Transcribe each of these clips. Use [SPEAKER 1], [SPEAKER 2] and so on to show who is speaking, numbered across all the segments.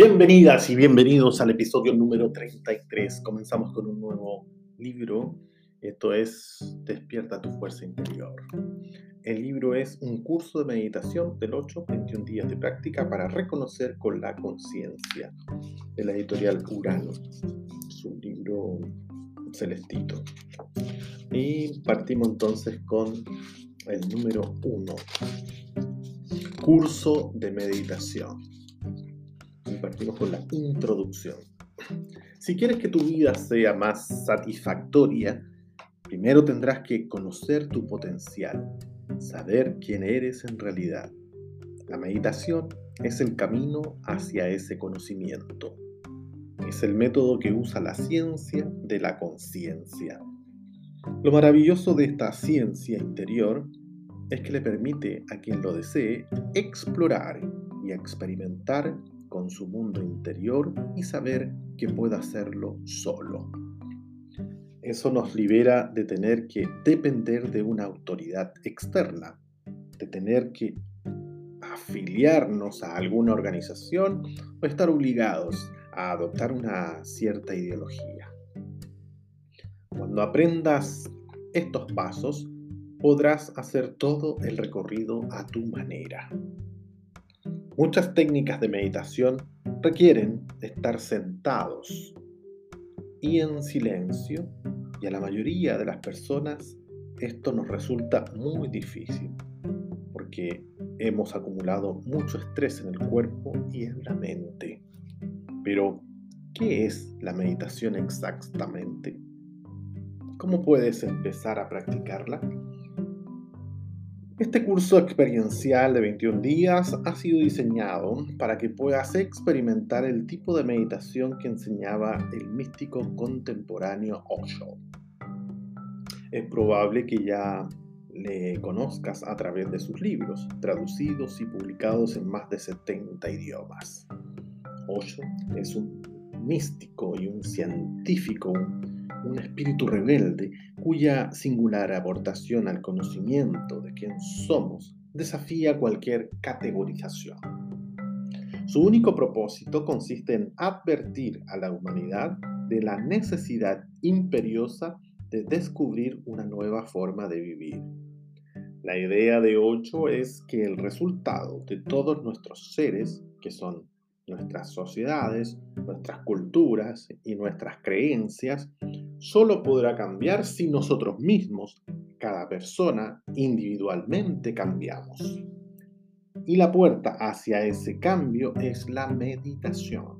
[SPEAKER 1] Bienvenidas y bienvenidos al episodio número 33. Comenzamos con un nuevo libro. Esto es Despierta tu fuerza interior. El libro es un curso de meditación del 8 21 días de práctica para reconocer con la conciencia de la editorial Urano. Es un libro celestito. Y partimos entonces con el número 1. Curso de meditación partimos con la introducción. Si quieres que tu vida sea más satisfactoria, primero tendrás que conocer tu potencial, saber quién eres en realidad. La meditación es el camino hacia ese conocimiento. Es el método que usa la ciencia de la conciencia. Lo maravilloso de esta ciencia interior es que le permite a quien lo desee explorar y experimentar con su mundo interior y saber que puede hacerlo solo. Eso nos libera de tener que depender de una autoridad externa, de tener que afiliarnos a alguna organización o estar obligados a adoptar una cierta ideología. Cuando aprendas estos pasos, podrás hacer todo el recorrido a tu manera. Muchas técnicas de meditación requieren estar sentados y en silencio y a la mayoría de las personas esto nos resulta muy difícil porque hemos acumulado mucho estrés en el cuerpo y en la mente. Pero, ¿qué es la meditación exactamente? ¿Cómo puedes empezar a practicarla? Este curso experiencial de 21 días ha sido diseñado para que puedas experimentar el tipo de meditación que enseñaba el místico contemporáneo Osho. Es probable que ya le conozcas a través de sus libros, traducidos y publicados en más de 70 idiomas. Osho es un místico y un científico, un espíritu rebelde cuya singular aportación al conocimiento de quién somos desafía cualquier categorización. Su único propósito consiste en advertir a la humanidad de la necesidad imperiosa de descubrir una nueva forma de vivir. La idea de ocho es que el resultado de todos nuestros seres, que son nuestras sociedades, nuestras culturas y nuestras creencias, solo podrá cambiar si nosotros mismos, cada persona, individualmente cambiamos. Y la puerta hacia ese cambio es la meditación.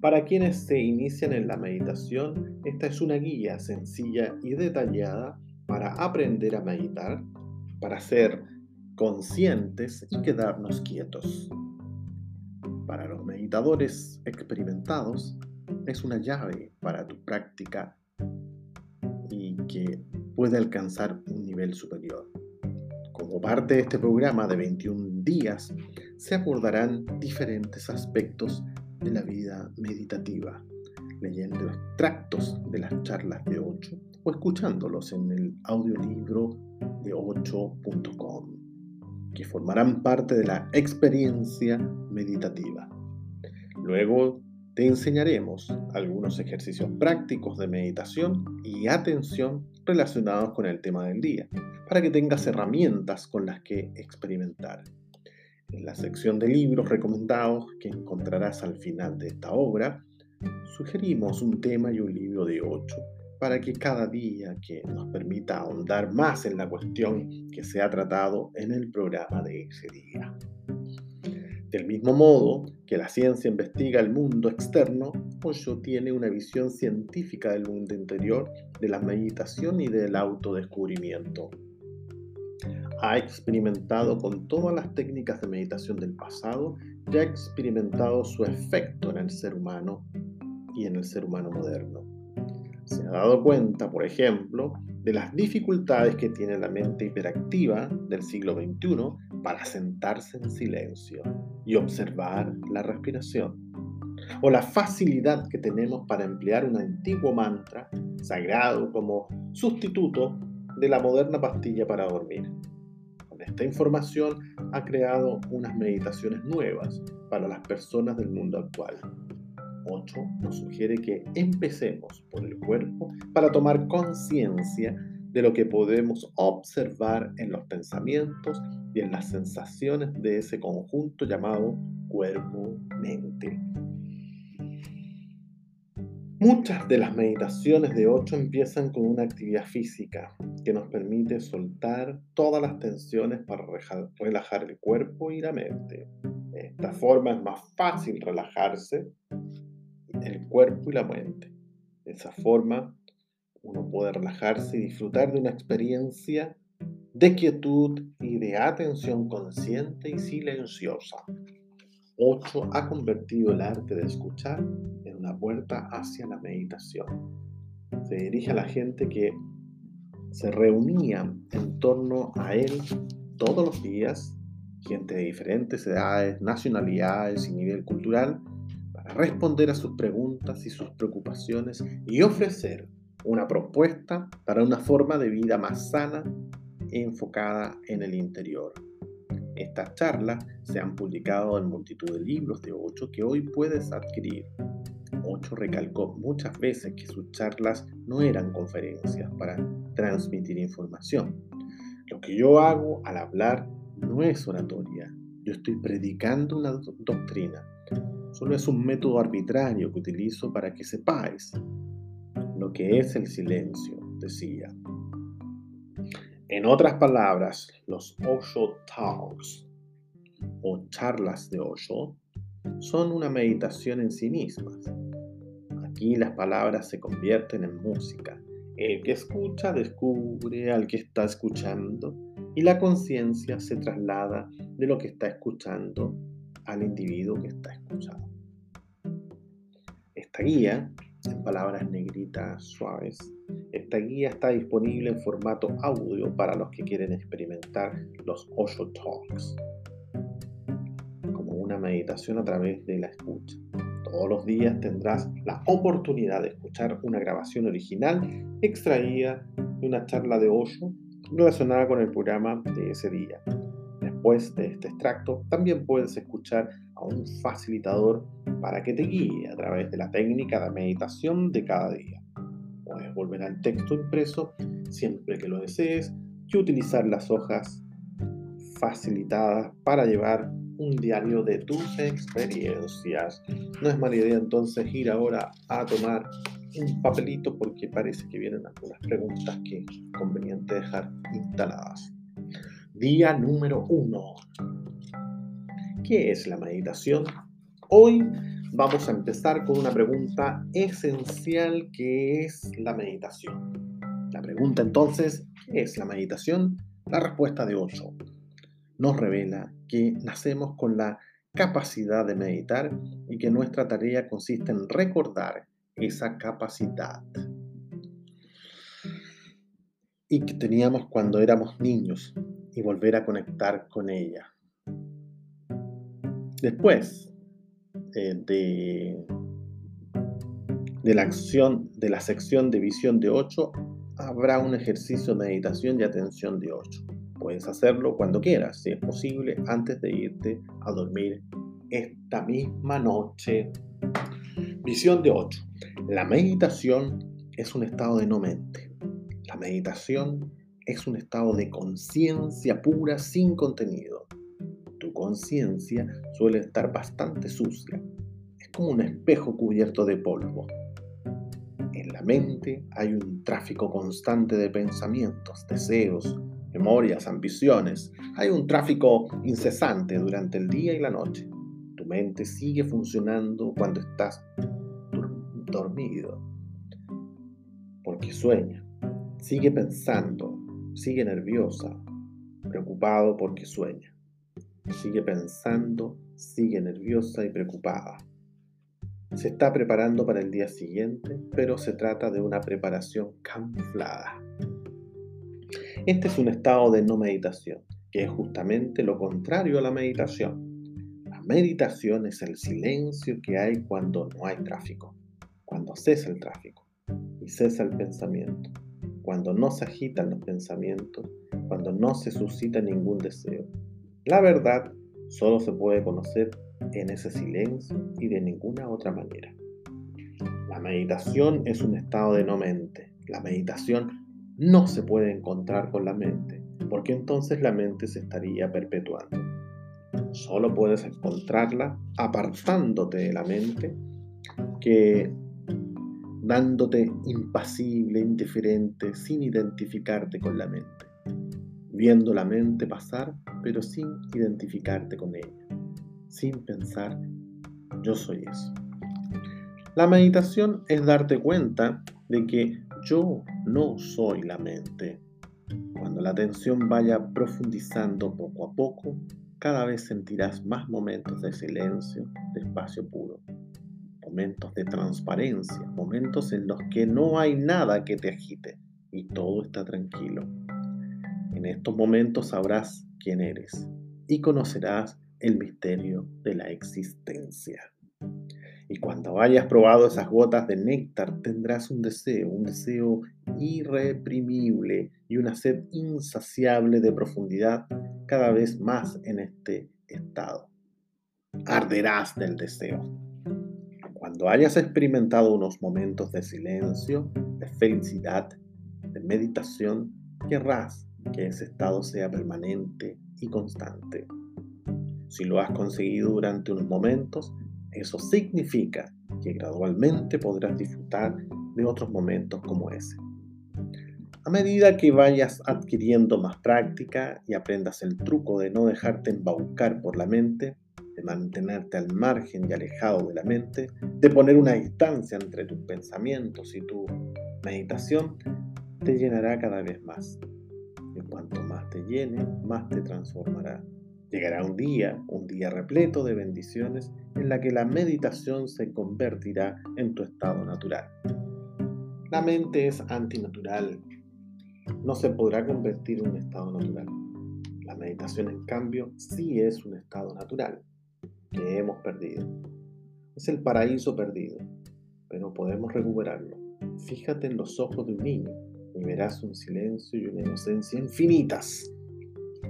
[SPEAKER 1] Para quienes se inician en la meditación, esta es una guía sencilla y detallada para aprender a meditar, para ser conscientes y quedarnos quietos. Para los meditadores experimentados, es una llave para tu práctica y que puede alcanzar un nivel superior. Como parte de este programa de 21 días, se abordarán diferentes aspectos de la vida meditativa, leyendo extractos de las charlas de 8 o escuchándolos en el audiolibro de 8.com, que formarán parte de la experiencia meditativa. Luego te enseñaremos algunos ejercicios prácticos de meditación y atención relacionados con el tema del día, para que tengas herramientas con las que experimentar. En la sección de libros recomendados que encontrarás al final de esta obra, sugerimos un tema y un libro de ocho para que cada día que nos permita ahondar más en la cuestión que se ha tratado en el programa de ese día. Del mismo modo que la ciencia investiga el mundo externo, Osho tiene una visión científica del mundo interior, de la meditación y del autodescubrimiento. Ha experimentado con todas las técnicas de meditación del pasado y ha experimentado su efecto en el ser humano y en el ser humano moderno. Se ha dado cuenta, por ejemplo, de las dificultades que tiene la mente hiperactiva del siglo XXI para sentarse en silencio y observar la respiración, o la facilidad que tenemos para emplear un antiguo mantra sagrado como sustituto de la moderna pastilla para dormir. Con esta información ha creado unas meditaciones nuevas para las personas del mundo actual. 8 nos sugiere que empecemos por el cuerpo para tomar conciencia de lo que podemos observar en los pensamientos y en las sensaciones de ese conjunto llamado cuerpo-mente. Muchas de las meditaciones de 8 empiezan con una actividad física que nos permite soltar todas las tensiones para relajar el cuerpo y la mente. De esta forma es más fácil relajarse el cuerpo y la mente. De esa forma uno puede relajarse y disfrutar de una experiencia de quietud y de atención consciente y silenciosa. 8 ha convertido el arte de escuchar en una puerta hacia la meditación. Se dirige a la gente que se reunía en torno a él todos los días, gente de diferentes edades, nacionalidades y nivel cultural, para responder a sus preguntas y sus preocupaciones y ofrecer una propuesta para una forma de vida más sana enfocada en el interior. Estas charlas se han publicado en multitud de libros de Ocho que hoy puedes adquirir. Ocho recalcó muchas veces que sus charlas no eran conferencias para transmitir información. Lo que yo hago al hablar no es oratoria, yo estoy predicando una doctrina. Solo es un método arbitrario que utilizo para que sepáis lo que es el silencio, decía. En otras palabras, los Osho Talks o charlas de Osho son una meditación en sí mismas. Aquí las palabras se convierten en música. El que escucha descubre al que está escuchando y la conciencia se traslada de lo que está escuchando al individuo que está escuchando. Esta guía en palabras negritas suaves. Esta guía está disponible en formato audio para los que quieren experimentar los Osho Talks, como una meditación a través de la escucha. Todos los días tendrás la oportunidad de escuchar una grabación original extraída de una charla de Osho relacionada con el programa de ese día. Después de este extracto, también puedes escuchar a un facilitador para que te guíe a través de la técnica de meditación de cada día. Puedes volver al texto impreso siempre que lo desees y utilizar las hojas facilitadas para llevar un diario de tus experiencias. No es mala idea entonces ir ahora a tomar un papelito porque parece que vienen algunas preguntas que es conveniente dejar instaladas. Día número uno. ¿Qué es la meditación? Hoy vamos a empezar con una pregunta esencial que es la meditación. La pregunta entonces, ¿qué es la meditación? La respuesta de Osho nos revela que nacemos con la capacidad de meditar y que nuestra tarea consiste en recordar esa capacidad y que teníamos cuando éramos niños y volver a conectar con ella. Después eh, de, la acción de la sección de visión de 8, habrá un ejercicio de meditación y atención de 8. Puedes hacerlo cuando quieras, si es posible, antes de irte a dormir esta misma noche. Visión de 8. La meditación es un estado de no mente. La meditación es un estado de conciencia pura sin contenido. Conciencia suele estar bastante sucia. Es como un espejo cubierto de polvo. En la mente hay un tráfico constante de pensamientos, deseos, memorias, ambiciones. Hay un tráfico incesante durante el día y la noche. Tu mente sigue funcionando cuando estás dormido, porque sueña, sigue pensando, Sigue nerviosa, preocupado porque sueña. Sigue pensando, sigue nerviosa y preocupada. Se está preparando para el día siguiente, pero se trata de una preparación camuflada. Este es un estado de no meditación, que es justamente lo contrario a la meditación. La meditación es el silencio que hay cuando no hay tráfico, cuando cesa el tráfico y cesa el pensamiento cuando no se agitan los pensamientos, cuando no se suscita ningún deseo. La verdad solo se puede conocer en ese silencio y de ninguna otra manera. La meditación es un estado de no mente. La meditación no se puede encontrar con la mente, porque entonces la mente se estaría perpetuando. Solo puedes encontrarla apartándote de la mente, que dándote impasible, indiferente, sin identificarte con la mente, viendo la mente pasar, pero sin identificarte con ella, sin pensar, yo soy eso. La meditación es darte cuenta de que yo no soy la mente. Cuando la atención vaya profundizando poco a poco, cada vez sentirás más momentos de silencio, de espacio puro, momentos de transparencia, momentos en los que no hay nada que te agite y todo está tranquilo. En estos momentos sabrás quién eres y conocerás el misterio de la existencia. Y cuando hayas probado esas gotas de néctar, tendrás un deseo, un deseo irreprimible y una sed insaciable de profundidad cada vez más en este estado. Arderás del deseo. Cuando hayas experimentado unos momentos de silencio, de felicidad, de meditación, querrás que ese estado sea permanente y constante. Si lo has conseguido durante unos momentos, eso significa que gradualmente podrás disfrutar de otros momentos como ese. A medida que vayas adquiriendo más práctica y aprendas el truco de no dejarte embaucar por la mente, de mantenerte al margen y alejado de la mente, de poner una distancia entre tus pensamientos y tu meditación, te llenará cada vez más. Cuanto más te llene, más te transformará. Llegará un día, un día repleto de bendiciones, en la que la meditación se convertirá en tu estado natural. La mente es antinatural. No se podrá convertir en un estado natural. La meditación, en cambio, sí es un estado natural que hemos perdido. Es el paraíso perdido, pero podemos recuperarlo. Fíjate en los ojos de un niño verás un silencio y una inocencia infinitas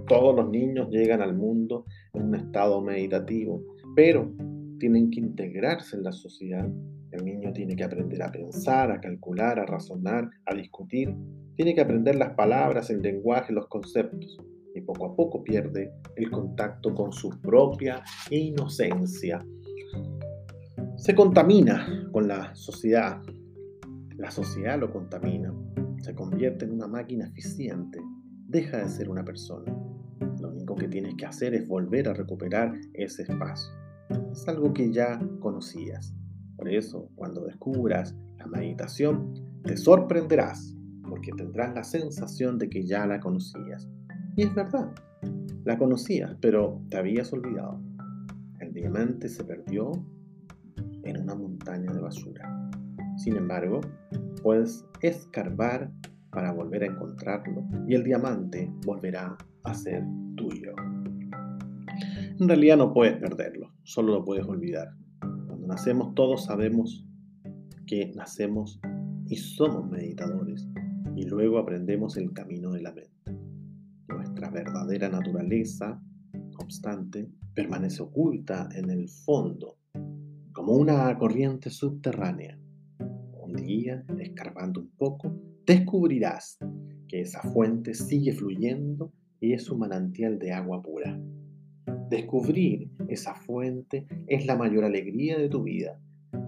[SPEAKER 1] todos los niños llegan al mundo en un estado meditativo, pero tienen que integrarse en la sociedad. El niño tiene que aprender a pensar, a calcular, a razonar, a discutir. Tiene que aprender las palabras, el lenguaje, los conceptos. Y poco a poco pierde el contacto con su propia inocencia. Se contamina con la sociedad. La sociedad lo contamina. Convierte en una máquina eficiente. Deja de ser una persona que tienes que hacer es volver a recuperar ese espacio. Es algo que ya conocías. Por eso, cuando descubras la meditación, te sorprenderás, porque tendrás la sensación de que ya la conocías. Y es verdad, la conocías, pero te habías olvidado. El diamante se perdió en una montaña de basura. Sin embargo, puedes escarbar para volver a encontrarlo y el diamante volverá a ser tuyo. En realidad no puedes perderlo, solo lo puedes olvidar. Cuando nacemos todos sabemos que nacemos y somos meditadores y luego aprendemos el camino de la mente. Nuestra verdadera naturaleza, obstante, permanece oculta en el fondo, como una corriente subterránea. Día, escarbando un poco, descubrirás que esa fuente sigue fluyendo y es un manantial de agua pura. Descubrir esa fuente es la mayor alegría de tu vida.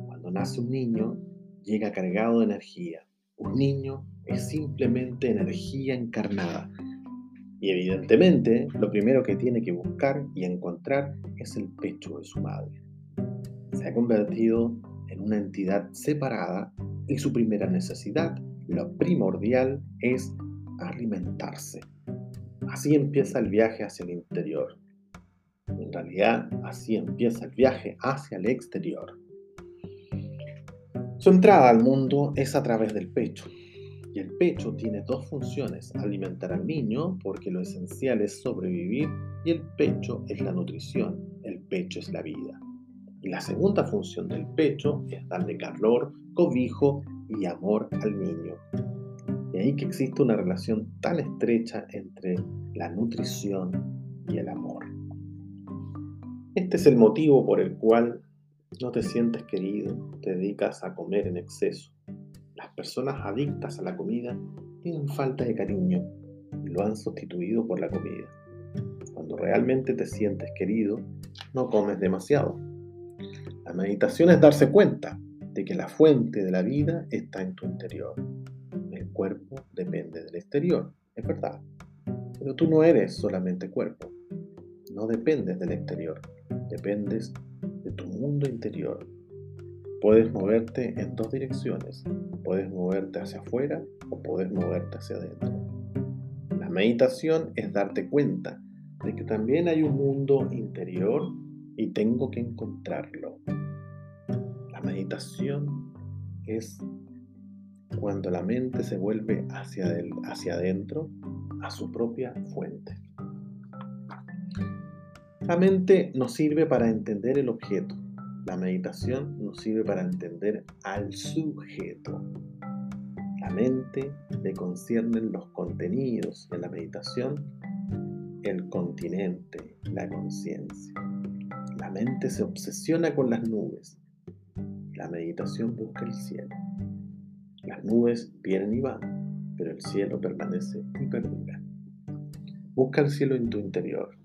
[SPEAKER 1] Cuando nace un niño, llega cargado de energía. Un niño es simplemente energía encarnada. Y evidentemente, lo primero que tiene que buscar y encontrar es el pecho de su madre. Se ha convertido en una entidad separada y su primera necesidad lo primordial es alimentarse. Así empieza el viaje hacia el interior. En realidad, así empieza el viaje hacia el exterior. Su entrada al mundo es a través del pecho. Y el pecho tiene dos funciones, alimentar al niño, porque lo esencial es sobrevivir, y el pecho es la nutrición, el pecho es la vida. Y la segunda función del pecho es darle calor, cobijo y amor al niño. Y ahí que existe una relación tan estrecha entre la nutrición y el amor. Este es el motivo por el cual no te sientes querido, te dedicas a comer en exceso. Las personas adictas a la comida tienen falta de cariño y lo han sustituido por la comida. Cuando realmente te sientes querido, no comes demasiado. La meditación es darse cuenta de que la fuente de la vida está en tu interior. El cuerpo depende del exterior, es verdad. Pero tú no eres solamente cuerpo. No dependes del exterior, dependes de tu mundo interior. Puedes moverte en dos direcciones. Puedes moverte hacia afuera o puedes moverte hacia adentro. La meditación es darte cuenta de que también hay un mundo interior y tengo que encontrarlo. Meditación es cuando la mente se vuelve hacia, el, hacia adentro, a su propia fuente. La mente nos sirve para entender el objeto. La meditación nos sirve para entender al sujeto. La mente le conciernen los contenidos de la meditación, el continente, la conciencia. La mente se obsesiona con las nubes. La meditación busca el cielo. Las nubes vienen y van, pero el cielo permanece y perdura. Busca el cielo en tu interior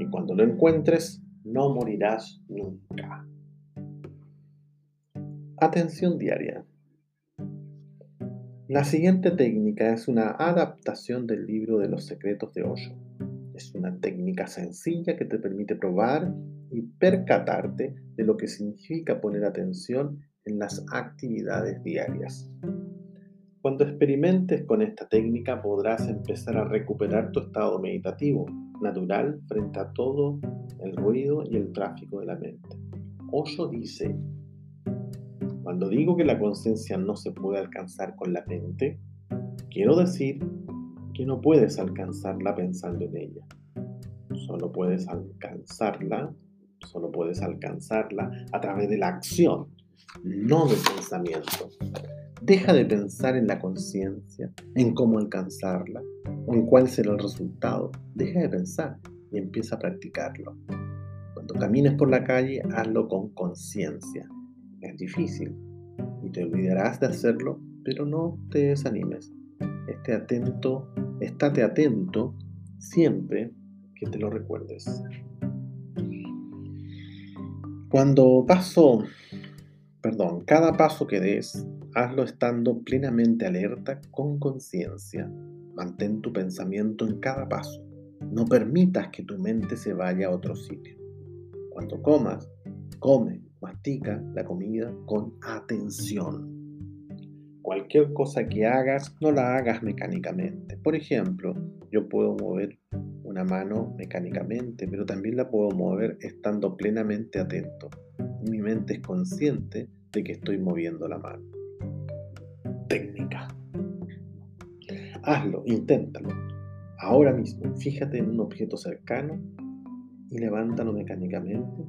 [SPEAKER 1] y cuando lo encuentres no morirás nunca. Atención diaria. La siguiente técnica es una adaptación del libro de los secretos de Osho. Es una técnica sencilla que te permite probar y percatarte de lo que significa poner atención en las actividades diarias. Cuando experimentes con esta técnica podrás empezar a recuperar tu estado meditativo natural frente a todo el ruido y el tráfico de la mente. Osho dice, cuando digo que la conciencia no se puede alcanzar con la mente, quiero decir que no puedes alcanzarla pensando en ella. Solo puedes alcanzarla, solo puedes alcanzarla a través de la acción, no del pensamiento. Deja de pensar en la conciencia, en cómo alcanzarla en cuál será el resultado. Deja de pensar y empieza a practicarlo. Cuando camines por la calle, hazlo con conciencia. Es difícil y te olvidarás de hacerlo, pero no te desanimes. Esté atento, estate atento siempre que te lo recuerdes. Cuando paso, perdón, cada paso que des, hazlo estando plenamente alerta con conciencia. Mantén tu pensamiento en cada paso. No permitas que tu mente se vaya a otro sitio. Cuando comas, come, mastica la comida con atención. Cualquier cosa que hagas, no la hagas mecánicamente. Por ejemplo, yo puedo mover una mano mecánicamente, pero también la puedo mover estando plenamente atento. Mi mente es consciente de que estoy moviendo la mano técnica. Hazlo, inténtalo. Ahora mismo, fíjate en un objeto cercano y levántalo mecánicamente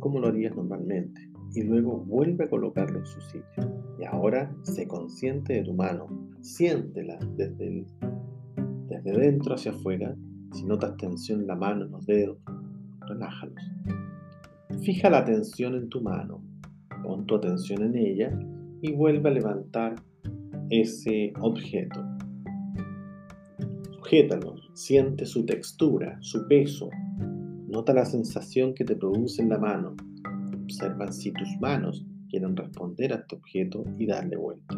[SPEAKER 1] como lo harías normalmente. Y luego vuelve a colocarlo en su sitio. Y ahora sé consciente de tu mano. Siéntela desde, desde dentro hacia afuera. Si notas tensión en la mano, en los dedos, relájalos. Fija la atención en tu mano. Pon tu atención en ella y vuelve a levantar ese objeto. Sujétalo, siente su textura, su peso. Nota la sensación que te produce en la mano. Observa si tus manos quieren responder a este objeto y darle vuelta.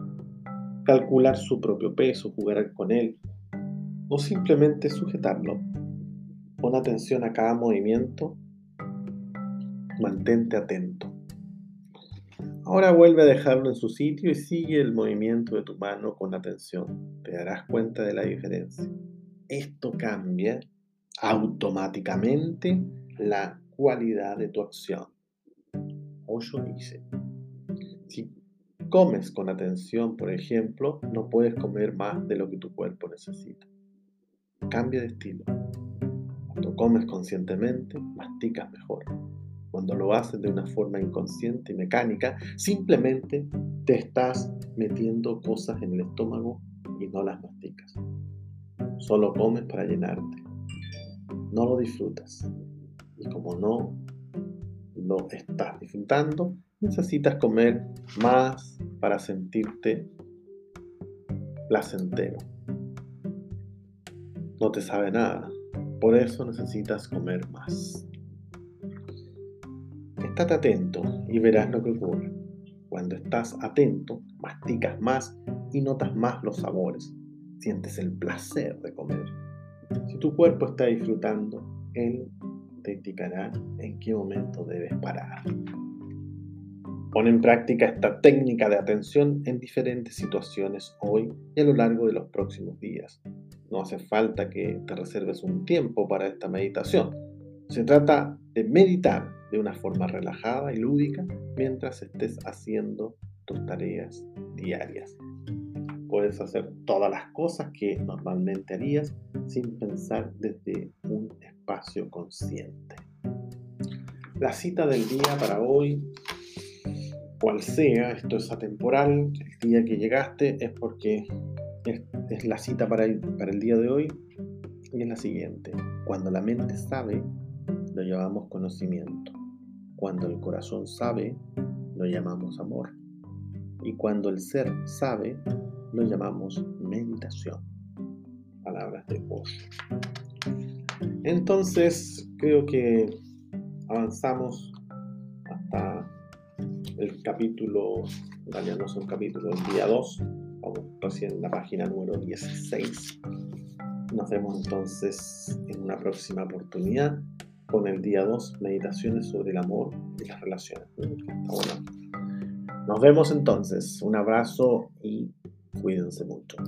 [SPEAKER 1] Calcular su propio peso, jugar con él o simplemente sujetarlo. Pon atención a cada movimiento. Mantente atento. Ahora vuelve a dejarlo en su sitio y sigue el movimiento de tu mano con atención. Te darás cuenta de la diferencia. Esto cambia automáticamente la cualidad de tu acción. Osho dice, si comes con atención, por ejemplo, no puedes comer más de lo que tu cuerpo necesita. Cambia de estilo. Cuando comes conscientemente, masticas mejor cuando lo haces de una forma inconsciente y mecánica, simplemente te estás metiendo cosas en el estómago y no las masticas. Solo comes para llenarte. No lo disfrutas. Y como no lo estás disfrutando, necesitas comer más para sentirte placentero. No te sabe nada, por eso necesitas comer más. Estate atento y verás lo que ocurre. Cuando estás atento, masticas más y notas más los sabores. Sientes el placer de comer. Si tu cuerpo está disfrutando, él te indicará en qué momento debes parar. Pon en práctica esta técnica de atención en diferentes situaciones hoy y a lo largo de los próximos días. No hace falta que te reserves un tiempo para esta meditación. Se trata de meditar de una forma relajada y lúdica mientras estés haciendo tus tareas diarias. Puedes hacer todas las cosas que normalmente harías sin pensar desde un espacio consciente. La cita del día para hoy cual sea, esto es atemporal, el día que llegaste es porque es, la cita para el, día de hoy y es la siguiente. Cuando la mente sabe, lo llamamos conocimiento. Cuando el corazón sabe, lo llamamos amor. Y cuando el ser sabe, lo llamamos meditación. Palabras de Osho. Entonces, creo que avanzamos el capítulo, en no es un capítulo, el día 2, vamos recién en la página número 16. Nos vemos entonces en una próxima oportunidad con el día 2, meditaciones sobre el amor y las relaciones. Nos vemos entonces, un abrazo y cuídense mucho.